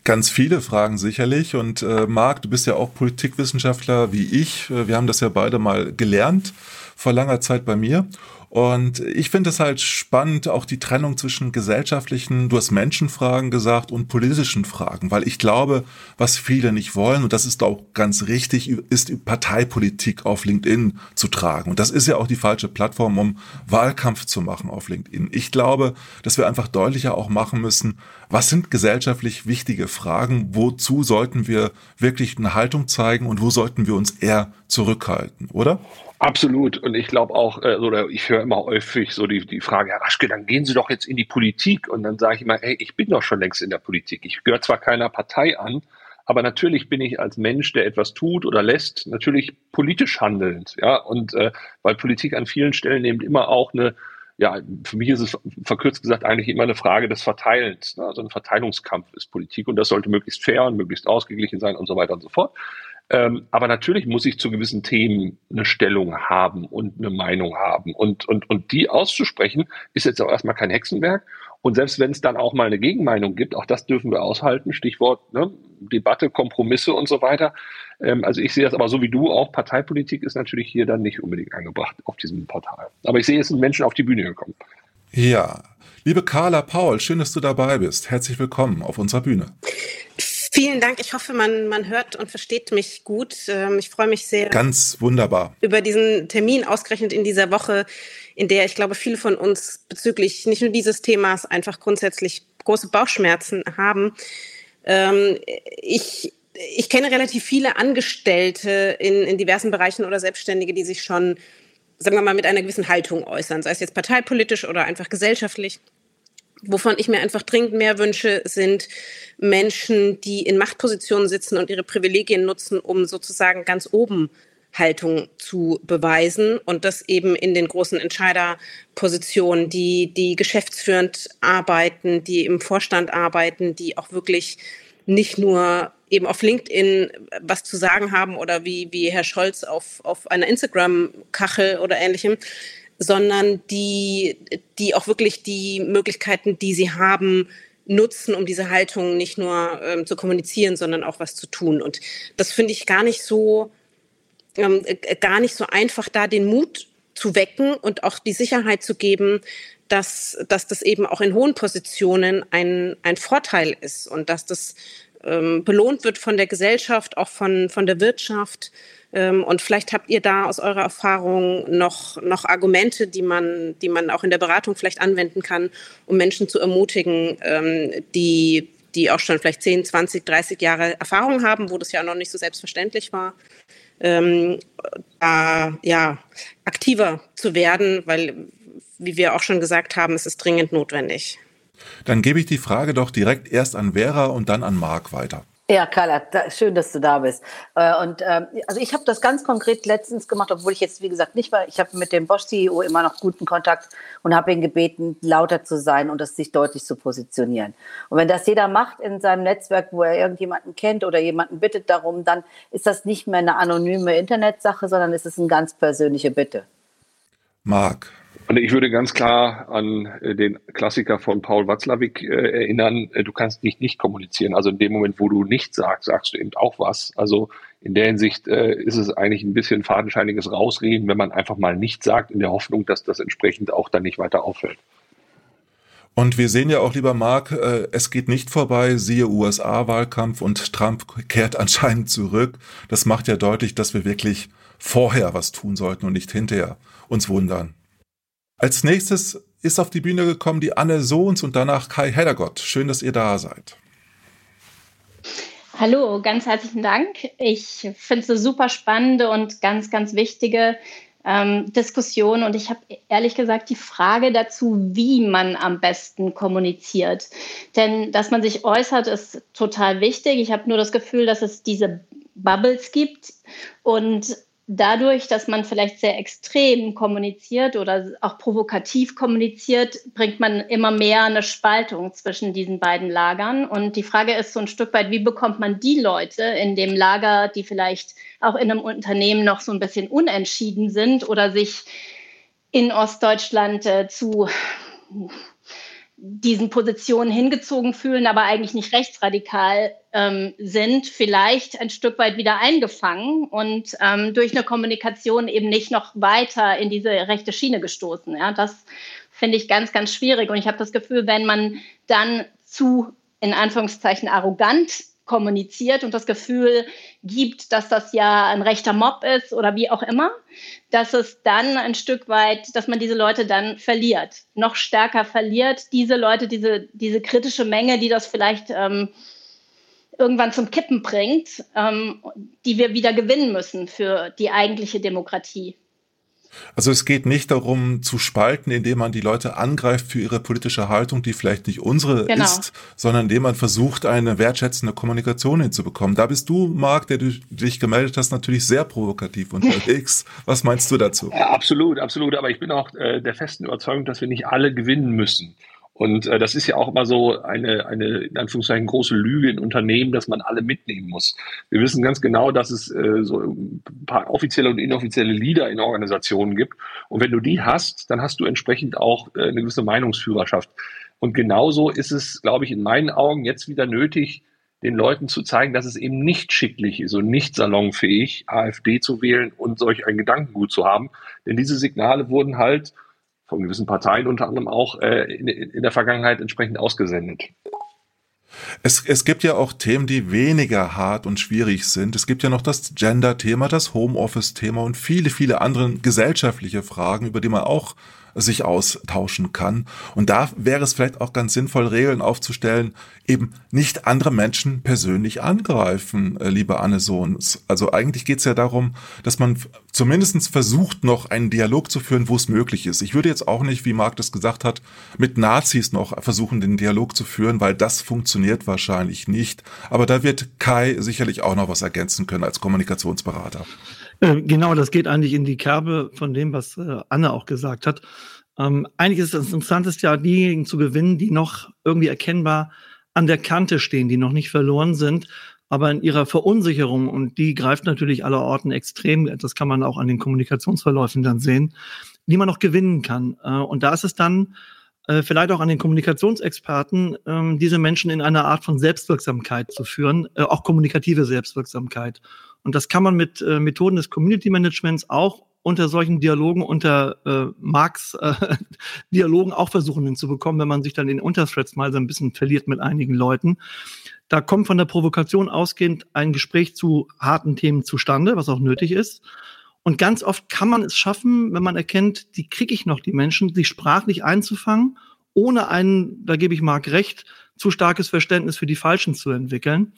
F: Ganz viele Fragen sicherlich. Und äh, Marc, du bist ja auch Politikwissenschaftler wie ich. Äh, wir haben das ja beide mal gelernt vor langer Zeit bei mir. Und ich finde es halt spannend, auch die Trennung zwischen gesellschaftlichen, du hast Menschenfragen gesagt, und politischen Fragen, weil ich glaube, was viele nicht wollen, und das ist auch ganz richtig, ist Parteipolitik auf LinkedIn zu tragen. Und das ist ja auch die falsche Plattform, um Wahlkampf zu machen auf LinkedIn. Ich glaube, dass wir einfach deutlicher auch machen müssen, was sind gesellschaftlich wichtige Fragen, wozu sollten wir wirklich eine Haltung zeigen und wo sollten wir uns eher zurückhalten, oder?
B: Absolut. Und ich glaube auch, äh, oder ich höre immer häufig so die, die Frage, Herr Raschke, dann gehen Sie doch jetzt in die Politik. Und dann sage ich immer, hey, ich bin doch schon längst in der Politik. Ich gehöre zwar keiner Partei an, aber natürlich bin ich als Mensch, der etwas tut oder lässt, natürlich politisch handelnd. Ja, und äh, weil Politik an vielen Stellen eben immer auch eine, ja, für mich ist es verkürzt gesagt eigentlich immer eine Frage des Verteilens. Ne? Also ein Verteilungskampf ist Politik und das sollte möglichst fair und möglichst ausgeglichen sein und so weiter und so fort. Ähm, aber natürlich muss ich zu gewissen Themen eine Stellung haben und eine Meinung haben. Und, und, und die auszusprechen, ist jetzt auch erstmal kein Hexenwerk. Und selbst wenn es dann auch mal eine Gegenmeinung gibt, auch das dürfen wir aushalten. Stichwort ne, Debatte, Kompromisse und so weiter. Ähm, also ich sehe das aber so wie du, auch Parteipolitik ist natürlich hier dann nicht unbedingt angebracht auf diesem Portal. Aber ich sehe, es sind Menschen auf die Bühne gekommen.
F: Ja, liebe Carla Paul, schön, dass du dabei bist. Herzlich willkommen auf unserer Bühne.
H: Vielen Dank. Ich hoffe, man, man hört und versteht mich gut. Ähm, ich freue mich sehr.
F: Ganz wunderbar.
H: Über diesen Termin ausgerechnet in dieser Woche, in der ich glaube, viele von uns bezüglich nicht nur dieses Themas einfach grundsätzlich große Bauchschmerzen haben. Ähm, ich, ich kenne relativ viele Angestellte in, in diversen Bereichen oder Selbstständige, die sich schon, sagen wir mal, mit einer gewissen Haltung äußern, sei es jetzt parteipolitisch oder einfach gesellschaftlich. Wovon ich mir einfach dringend mehr wünsche, sind Menschen, die in Machtpositionen sitzen und ihre Privilegien nutzen, um sozusagen ganz oben Haltung zu beweisen und das eben in den großen Entscheiderpositionen, die, die geschäftsführend arbeiten, die im Vorstand arbeiten, die auch wirklich nicht nur eben auf LinkedIn was zu sagen haben oder wie, wie Herr Scholz auf, auf einer Instagram-Kachel oder ähnlichem, sondern die, die auch wirklich die Möglichkeiten, die sie haben, nutzen, um diese Haltung nicht nur ähm, zu kommunizieren, sondern auch was zu tun. Und das finde ich gar nicht so, ähm, äh, gar nicht so einfach, da den Mut zu wecken und auch die Sicherheit zu geben, dass, dass das eben auch in hohen Positionen ein, ein Vorteil ist und dass das ähm, belohnt wird von der Gesellschaft, auch von, von der Wirtschaft und vielleicht habt ihr da aus eurer Erfahrung noch, noch Argumente, die man, die man auch in der Beratung vielleicht anwenden kann, um Menschen zu ermutigen, ähm, die, die auch schon vielleicht 10, 20, 30 Jahre Erfahrung haben, wo das ja noch nicht so selbstverständlich war, ähm, äh, ja, aktiver zu werden, weil, wie wir auch schon gesagt haben, es ist dringend notwendig.
F: Dann gebe ich die Frage doch direkt erst an Vera und dann an Marc weiter.
C: Ja, Carla, da, schön, dass du da bist. Äh, und ähm, also ich habe das ganz konkret letztens gemacht, obwohl ich jetzt wie gesagt nicht war. Ich habe mit dem Bosch CEO immer noch guten Kontakt und habe ihn gebeten, lauter zu sein und das sich deutlich zu positionieren. Und wenn das jeder macht in seinem Netzwerk, wo er irgendjemanden kennt oder jemanden bittet darum, dann ist das nicht mehr eine anonyme Internetsache, sondern es ist eine ganz persönliche Bitte.
F: Marc.
B: Und ich würde ganz klar an äh, den Klassiker von Paul Watzlawick äh, erinnern, äh, du kannst nicht nicht kommunizieren. Also in dem Moment, wo du nichts sagst, sagst du eben auch was. Also in der Hinsicht ist es eigentlich ein bisschen fadenscheiniges Rausreden, wenn man einfach mal nichts sagt, in der Hoffnung, dass das entsprechend auch dann nicht weiter auffällt.
F: Und wir sehen ja auch, lieber Marc, es geht nicht vorbei, siehe USA-Wahlkampf und Trump kehrt anscheinend zurück. Das macht ja deutlich, dass wir wirklich vorher was tun sollten und nicht hinterher uns wundern. Als nächstes ist auf die Bühne gekommen die Anne Sohns und danach Kai Heddergott. Schön, dass ihr da seid.
I: Hallo, ganz herzlichen Dank. Ich finde es eine super spannende und ganz, ganz wichtige ähm, Diskussion. Und ich habe ehrlich gesagt die Frage dazu, wie man am besten kommuniziert. Denn dass man sich äußert, ist total wichtig. Ich habe nur das Gefühl, dass es diese Bubbles gibt und dadurch, dass man vielleicht sehr extrem kommuniziert oder auch provokativ kommuniziert, bringt man immer mehr eine Spaltung zwischen diesen beiden Lagern. Und die Frage ist so ein Stück weit, wie bekommt man die Leute in dem Lager, die vielleicht auch in einem Unternehmen noch so ein bisschen unentschieden sind oder sich in Ostdeutschland äh, zu diesen Positionen hingezogen fühlen, aber eigentlich nicht rechtsradikal ähm, sind, vielleicht ein Stück weit wieder eingefangen und ähm, durch eine Kommunikation eben nicht noch weiter in diese rechte Schiene gestoßen. Ja, das finde ich ganz, ganz schwierig. Und ich habe das Gefühl, wenn man dann zu in Anführungszeichen arrogant kommuniziert und das Gefühl gibt, dass das ja ein rechter Mob ist oder wie auch immer, dass es dann ein Stück weit, dass man diese Leute dann verliert, noch stärker verliert, diese Leute, diese, diese kritische Menge, die das vielleicht ähm, irgendwann zum Kippen bringt, ähm, die wir wieder gewinnen müssen für die eigentliche Demokratie.
F: Also es geht nicht darum zu spalten, indem man die Leute angreift für ihre politische Haltung, die vielleicht nicht unsere genau. ist, sondern indem man versucht, eine wertschätzende Kommunikation hinzubekommen. Da bist du, Marc, der du dich gemeldet hast, natürlich sehr provokativ unterwegs. Was meinst du dazu?
B: Ja, absolut, absolut. Aber ich bin auch äh, der festen Überzeugung, dass wir nicht alle gewinnen müssen. Und äh, das ist ja auch immer so eine, eine, in Anführungszeichen, große Lüge in Unternehmen, dass man alle mitnehmen muss. Wir wissen ganz genau, dass es äh, so ein paar offizielle und inoffizielle Leader in Organisationen gibt. Und wenn du die hast, dann hast du entsprechend auch äh, eine gewisse Meinungsführerschaft. Und genauso ist es, glaube ich, in meinen Augen jetzt wieder nötig, den Leuten zu zeigen, dass es eben nicht schicklich ist und nicht salonfähig, AfD zu wählen und solch ein Gedankengut zu haben. Denn diese Signale wurden halt von gewissen Parteien unter anderem auch äh, in, in der Vergangenheit entsprechend ausgesendet.
F: Es, es gibt ja auch Themen, die weniger hart und schwierig sind. Es gibt ja noch das Gender-Thema, das Homeoffice-Thema und viele, viele andere gesellschaftliche Fragen, über die man auch sich austauschen kann. Und da wäre es vielleicht auch ganz sinnvoll, Regeln aufzustellen, eben nicht andere Menschen persönlich angreifen, äh, liebe Anne Sohns. Also eigentlich geht es ja darum, dass man zumindestens versucht, noch einen Dialog zu führen, wo es möglich ist. Ich würde jetzt auch nicht, wie Marc das gesagt hat, mit Nazis noch versuchen, den Dialog zu führen, weil das funktioniert wahrscheinlich nicht. Aber da wird Kai sicherlich auch noch was ergänzen können als Kommunikationsberater.
J: Äh, genau, das geht eigentlich in die Kerbe von dem, was äh, Anne auch gesagt hat. Ähm, eigentlich ist das Interessanteste ja, diejenigen zu gewinnen, die noch irgendwie erkennbar an der Kante stehen, die noch nicht verloren sind, aber in ihrer Verunsicherung, und die greift natürlich aller Orten extrem, das kann man auch an den Kommunikationsverläufen dann sehen, die man noch gewinnen kann. Äh, und da ist es dann äh, vielleicht auch an den Kommunikationsexperten, äh, diese Menschen in eine Art von Selbstwirksamkeit zu führen, äh, auch kommunikative Selbstwirksamkeit. Und das kann man mit äh, Methoden des Community Managements auch unter solchen Dialogen, unter äh, Marx äh, Dialogen auch versuchen hinzubekommen, wenn man sich dann in Unterthreads mal so ein bisschen verliert mit einigen Leuten. Da kommt von der Provokation ausgehend ein Gespräch zu harten Themen zustande, was auch nötig ist. Und ganz oft kann man es schaffen, wenn man erkennt, die kriege ich noch, die Menschen, sich sprachlich einzufangen, ohne einen, da gebe ich Marc recht, zu starkes Verständnis für die Falschen zu entwickeln.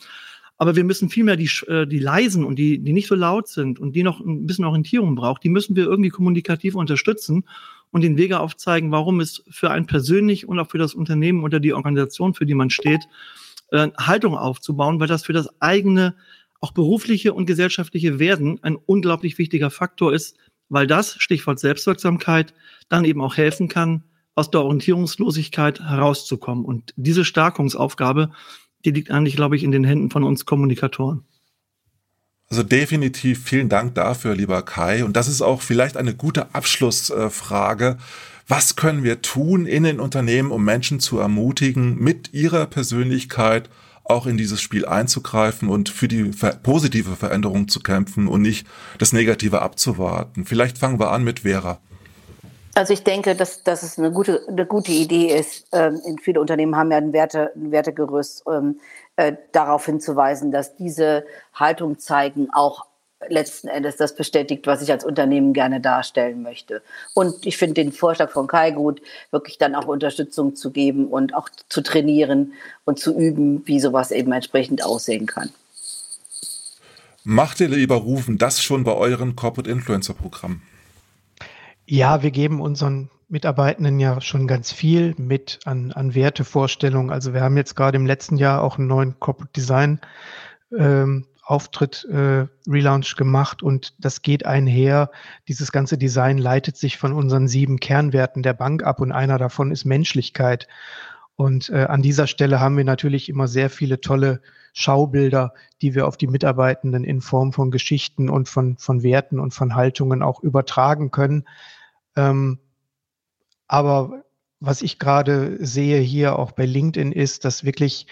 J: Aber wir müssen vielmehr die, äh, die leisen und die, die nicht so laut sind und die noch ein bisschen Orientierung braucht, die müssen wir irgendwie kommunikativ unterstützen und den Wege aufzeigen, warum es für einen persönlich und auch für das Unternehmen oder die Organisation, für die man steht, äh, Haltung aufzubauen, weil das für das eigene, auch berufliche und gesellschaftliche Werden ein unglaublich wichtiger Faktor ist, weil das, Stichwort Selbstwirksamkeit, dann eben auch helfen kann, aus der Orientierungslosigkeit herauszukommen. Und diese Stärkungsaufgabe, die liegt eigentlich, glaube ich, in den Händen von uns Kommunikatoren.
F: Also definitiv vielen Dank dafür, lieber Kai. Und das ist auch vielleicht eine gute Abschlussfrage. Was können wir tun in den Unternehmen, um Menschen zu ermutigen, mit ihrer Persönlichkeit auch in dieses Spiel einzugreifen und für die positive Veränderung zu kämpfen und nicht das Negative abzuwarten? Vielleicht fangen wir an mit Vera.
C: Also ich denke, dass, dass es eine gute, eine gute Idee ist. Ähm, viele Unternehmen haben ja ein, Werte, ein Wertegerüst, ähm, äh, darauf hinzuweisen, dass diese Haltung zeigen auch letzten Endes das bestätigt, was ich als Unternehmen gerne darstellen möchte. Und ich finde den Vorschlag von Kai gut, wirklich dann auch Unterstützung zu geben und auch zu trainieren und zu üben, wie sowas eben entsprechend aussehen kann.
F: Macht ihr, lieber Rufen, das schon bei euren Corporate Influencer Programmen?
A: Ja, wir geben unseren Mitarbeitenden ja schon ganz viel mit an, an Wertevorstellungen. Also wir haben jetzt gerade im letzten Jahr auch einen neuen Corporate Design ähm, Auftritt äh, Relaunch gemacht und das geht einher. Dieses ganze Design leitet sich von unseren sieben Kernwerten der Bank ab und einer davon ist Menschlichkeit. Und äh, an dieser Stelle haben wir natürlich immer sehr viele tolle Schaubilder, die wir auf die Mitarbeitenden in Form von Geschichten und von, von Werten und von Haltungen auch übertragen können. Ähm, aber was ich gerade sehe hier auch bei LinkedIn ist, dass wirklich,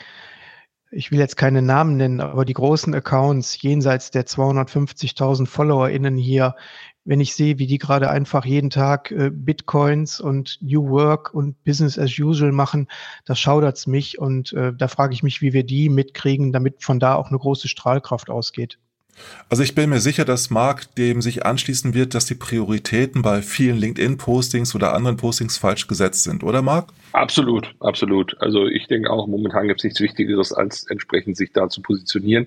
A: ich will jetzt keine Namen nennen, aber die großen Accounts jenseits der 250.000 FollowerInnen hier, wenn ich sehe, wie die gerade einfach jeden Tag äh, Bitcoins und New Work und Business as usual machen, da schaudert's mich und äh, da frage ich mich, wie wir die mitkriegen, damit von da auch eine große Strahlkraft ausgeht.
F: Also ich bin mir sicher, dass Mark dem sich anschließen wird, dass die Prioritäten bei vielen LinkedIn-Postings oder anderen Postings falsch gesetzt sind, oder Mark?
B: Absolut, absolut. Also ich denke auch, momentan gibt es nichts Wichtigeres, als entsprechend sich da zu positionieren.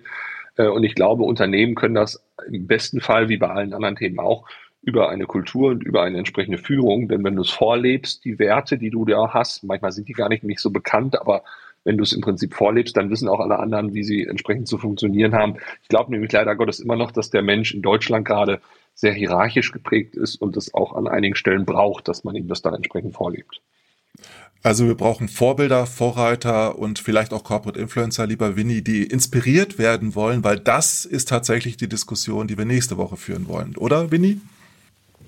B: Äh, und ich glaube, Unternehmen können das im besten Fall, wie bei allen anderen Themen auch, über eine Kultur und über eine entsprechende Führung. Denn wenn du es vorlebst, die Werte, die du da hast, manchmal sind die gar nicht, nicht so bekannt, aber wenn du es im Prinzip vorlebst, dann wissen auch alle anderen, wie sie entsprechend zu funktionieren haben. Ich glaube nämlich leider Gottes immer noch, dass der Mensch in Deutschland gerade sehr hierarchisch geprägt ist und es auch an einigen Stellen braucht, dass man ihm das dann entsprechend vorlebt.
F: Also wir brauchen Vorbilder, Vorreiter und vielleicht auch Corporate Influencer, lieber Winnie, die inspiriert werden wollen, weil das ist tatsächlich die Diskussion, die wir nächste Woche führen wollen, oder Winnie?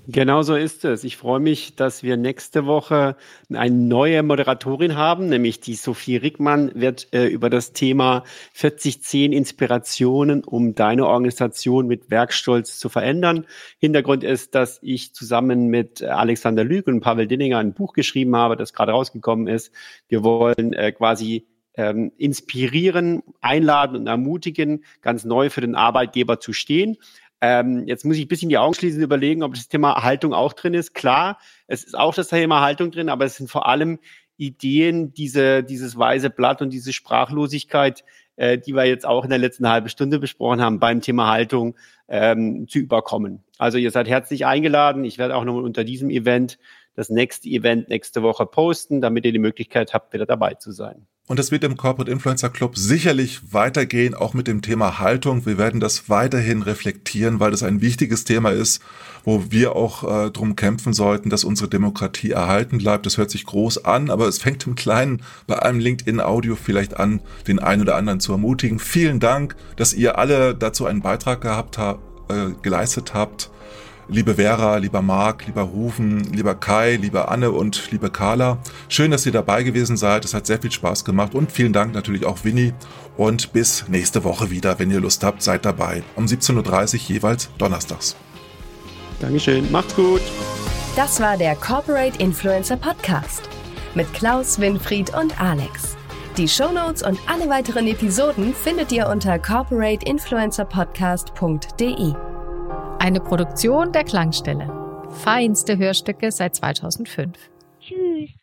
G: Genau so ist es. Ich freue mich, dass wir nächste Woche eine neue Moderatorin haben, nämlich die Sophie Rickmann wird äh, über das Thema 4010 Inspirationen, um deine Organisation mit Werkstolz zu verändern. Hintergrund ist, dass ich zusammen mit Alexander Lüg und Pavel Dinninger ein Buch geschrieben habe, das gerade rausgekommen ist. Wir wollen äh, quasi ähm, inspirieren, einladen und ermutigen, ganz neu für den Arbeitgeber zu stehen. Ähm, jetzt muss ich ein bisschen die Augen schließen und überlegen, ob das Thema Haltung auch drin ist. Klar, es ist auch das Thema Haltung drin, aber es sind vor allem Ideen, diese, dieses weiße Blatt und diese Sprachlosigkeit, äh, die wir jetzt auch in der letzten halben Stunde besprochen haben, beim Thema Haltung ähm, zu überkommen. Also ihr seid herzlich eingeladen. Ich werde auch nochmal unter diesem Event das nächste Event nächste Woche posten, damit ihr die Möglichkeit habt, wieder dabei zu sein.
F: Und es wird im Corporate Influencer Club sicherlich weitergehen, auch mit dem Thema Haltung. Wir werden das weiterhin reflektieren, weil das ein wichtiges Thema ist, wo wir auch äh, drum kämpfen sollten, dass unsere Demokratie erhalten bleibt. Das hört sich groß an, aber es fängt im Kleinen bei einem LinkedIn-Audio vielleicht an, den einen oder anderen zu ermutigen. Vielen Dank, dass ihr alle dazu einen Beitrag gehabt habt, äh, geleistet habt. Liebe Vera, lieber Marc, lieber Rufen, lieber Kai, liebe Anne und liebe Carla. Schön, dass ihr dabei gewesen seid. Es hat sehr viel Spaß gemacht und vielen Dank natürlich auch Winnie. Und bis nächste Woche wieder, wenn ihr Lust habt, seid dabei. Um 17.30 Uhr jeweils donnerstags.
G: Dankeschön, macht's gut.
D: Das war der Corporate Influencer Podcast mit Klaus, Winfried und Alex. Die Shownotes und alle weiteren Episoden findet ihr unter corporateinfluencerpodcast.de.
K: Eine Produktion der Klangstelle. Feinste Hörstücke seit 2005. Tschüss.